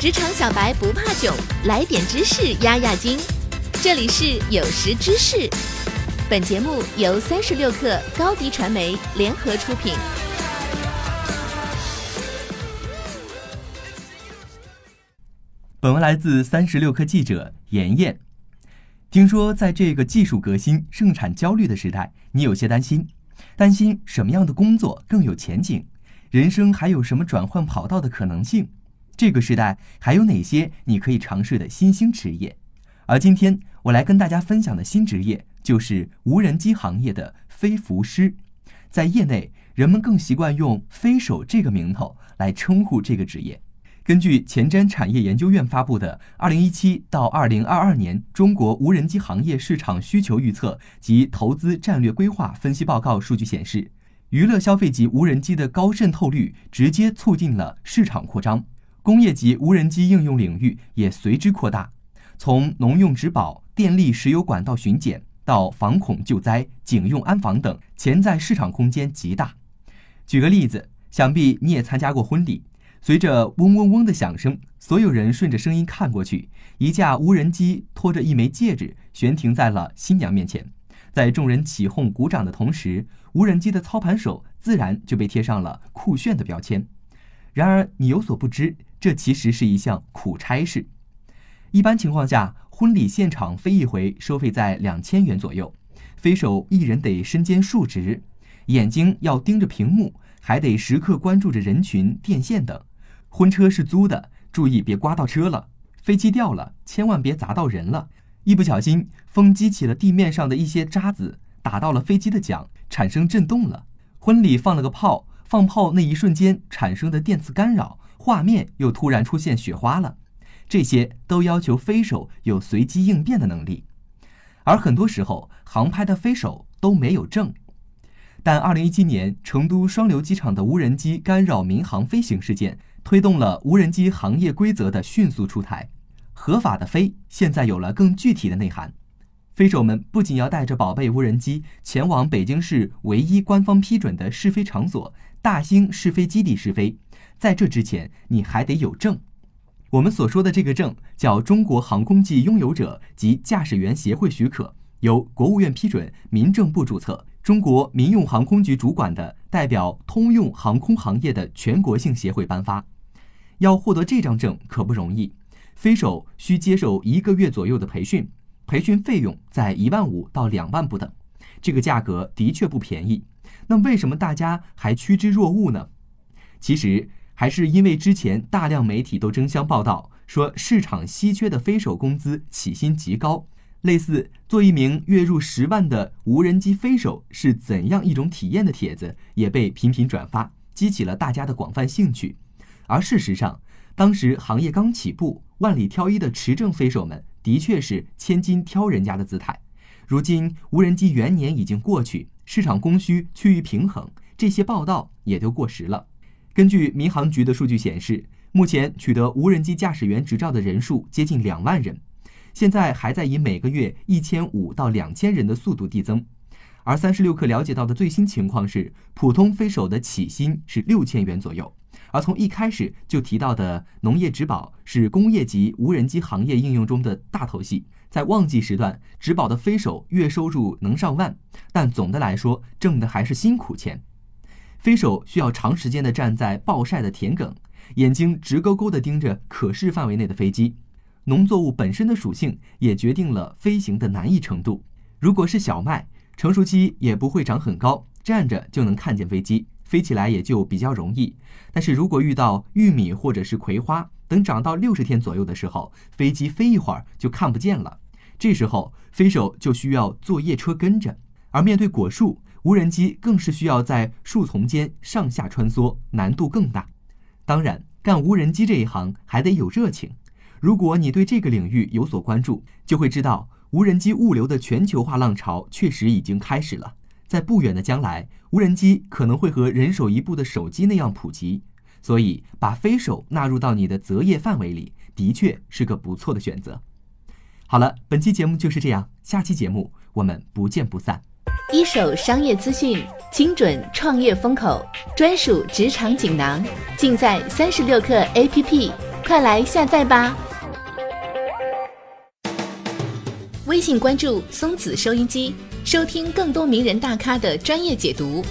职场小白不怕囧，来点知识压压惊。这里是有识知识，本节目由三十六克高低传媒联合出品。本文来自三十六氪记者妍妍。听说在这个技术革新、盛产焦虑的时代，你有些担心，担心什么样的工作更有前景，人生还有什么转换跑道的可能性？这个时代还有哪些你可以尝试的新兴职业？而今天我来跟大家分享的新职业就是无人机行业的飞服师，在业内人们更习惯用“飞手”这个名头来称呼这个职业。根据前瞻产业研究院发布的《二零一七到二零二二年中国无人机行业市场需求预测及投资战略规划分析报告》数据显示，娱乐消费级无人机的高渗透率直接促进了市场扩张，工业级无人机应用领域也随之扩大。从农用植保、电力石油管道巡检到防恐救灾、警用安防等，潜在市场空间极大。举个例子，想必你也参加过婚礼。随着嗡嗡嗡的响声，所有人顺着声音看过去，一架无人机拖着一枚戒指悬停在了新娘面前。在众人起哄鼓掌的同时，无人机的操盘手自然就被贴上了酷炫的标签。然而，你有所不知，这其实是一项苦差事。一般情况下，婚礼现场飞一回收费在两千元左右，飞手一人得身兼数职，眼睛要盯着屏幕，还得时刻关注着人群、电线等。婚车是租的，注意别刮到车了；飞机掉了，千万别砸到人了。一不小心，风激起了地面上的一些渣子，打到了飞机的桨，产生震动了。婚礼放了个炮，放炮那一瞬间产生的电磁干扰，画面又突然出现雪花了。这些都要求飞手有随机应变的能力，而很多时候，航拍的飞手都没有证。但2017年成都双流机场的无人机干扰民航飞行事件。推动了无人机行业规则的迅速出台，合法的飞现在有了更具体的内涵。飞手们不仅要带着宝贝无人机前往北京市唯一官方批准的试飞场所大兴试飞基地试飞，在这之前你还得有证。我们所说的这个证叫中国航空器拥有者及驾驶员协会许可，由国务院批准，民政部注册，中国民用航空局主管的代表通用航空行业的全国性协会颁发。要获得这张证可不容易，飞手需接受一个月左右的培训，培训费用在一万五到两万不等，这个价格的确不便宜。那为什么大家还趋之若鹜呢？其实还是因为之前大量媒体都争相报道说市场稀缺的飞手工资起薪极高，类似做一名月入十万的无人机飞手是怎样一种体验的帖子也被频频转发，激起了大家的广泛兴趣。而事实上，当时行业刚起步，万里挑一的持证飞手们的确是千金挑人家的姿态。如今无人机元年已经过去，市场供需趋于平衡，这些报道也都过时了。根据民航局的数据显示，目前取得无人机驾驶员执照的人数接近两万人，现在还在以每个月一千五到两千人的速度递增。而三十六氪了解到的最新情况是，普通飞手的起薪是六千元左右。而从一开始就提到的农业植保是工业级无人机行业应用中的大头戏，在旺季时段，植保的飞手月收入能上万，但总的来说挣的还是辛苦钱。飞手需要长时间的站在暴晒的田埂，眼睛直勾勾地盯着可视范围内的飞机。农作物本身的属性也决定了飞行的难易程度。如果是小麦，成熟期也不会长很高，站着就能看见飞机。飞起来也就比较容易，但是如果遇到玉米或者是葵花等长到六十天左右的时候，飞机飞一会儿就看不见了。这时候飞手就需要坐夜车跟着，而面对果树，无人机更是需要在树丛间上下穿梭，难度更大。当然，干无人机这一行还得有热情。如果你对这个领域有所关注，就会知道无人机物流的全球化浪潮确实已经开始了。在不远的将来，无人机可能会和人手一部的手机那样普及，所以把飞手纳入到你的择业范围里，的确是个不错的选择。好了，本期节目就是这样，下期节目我们不见不散。一手商业资讯，精准创业风口，专属职场锦囊，尽在三十六课 APP。快来下载吧！微信关注松子收音机，收听更多名人大咖的专业解读。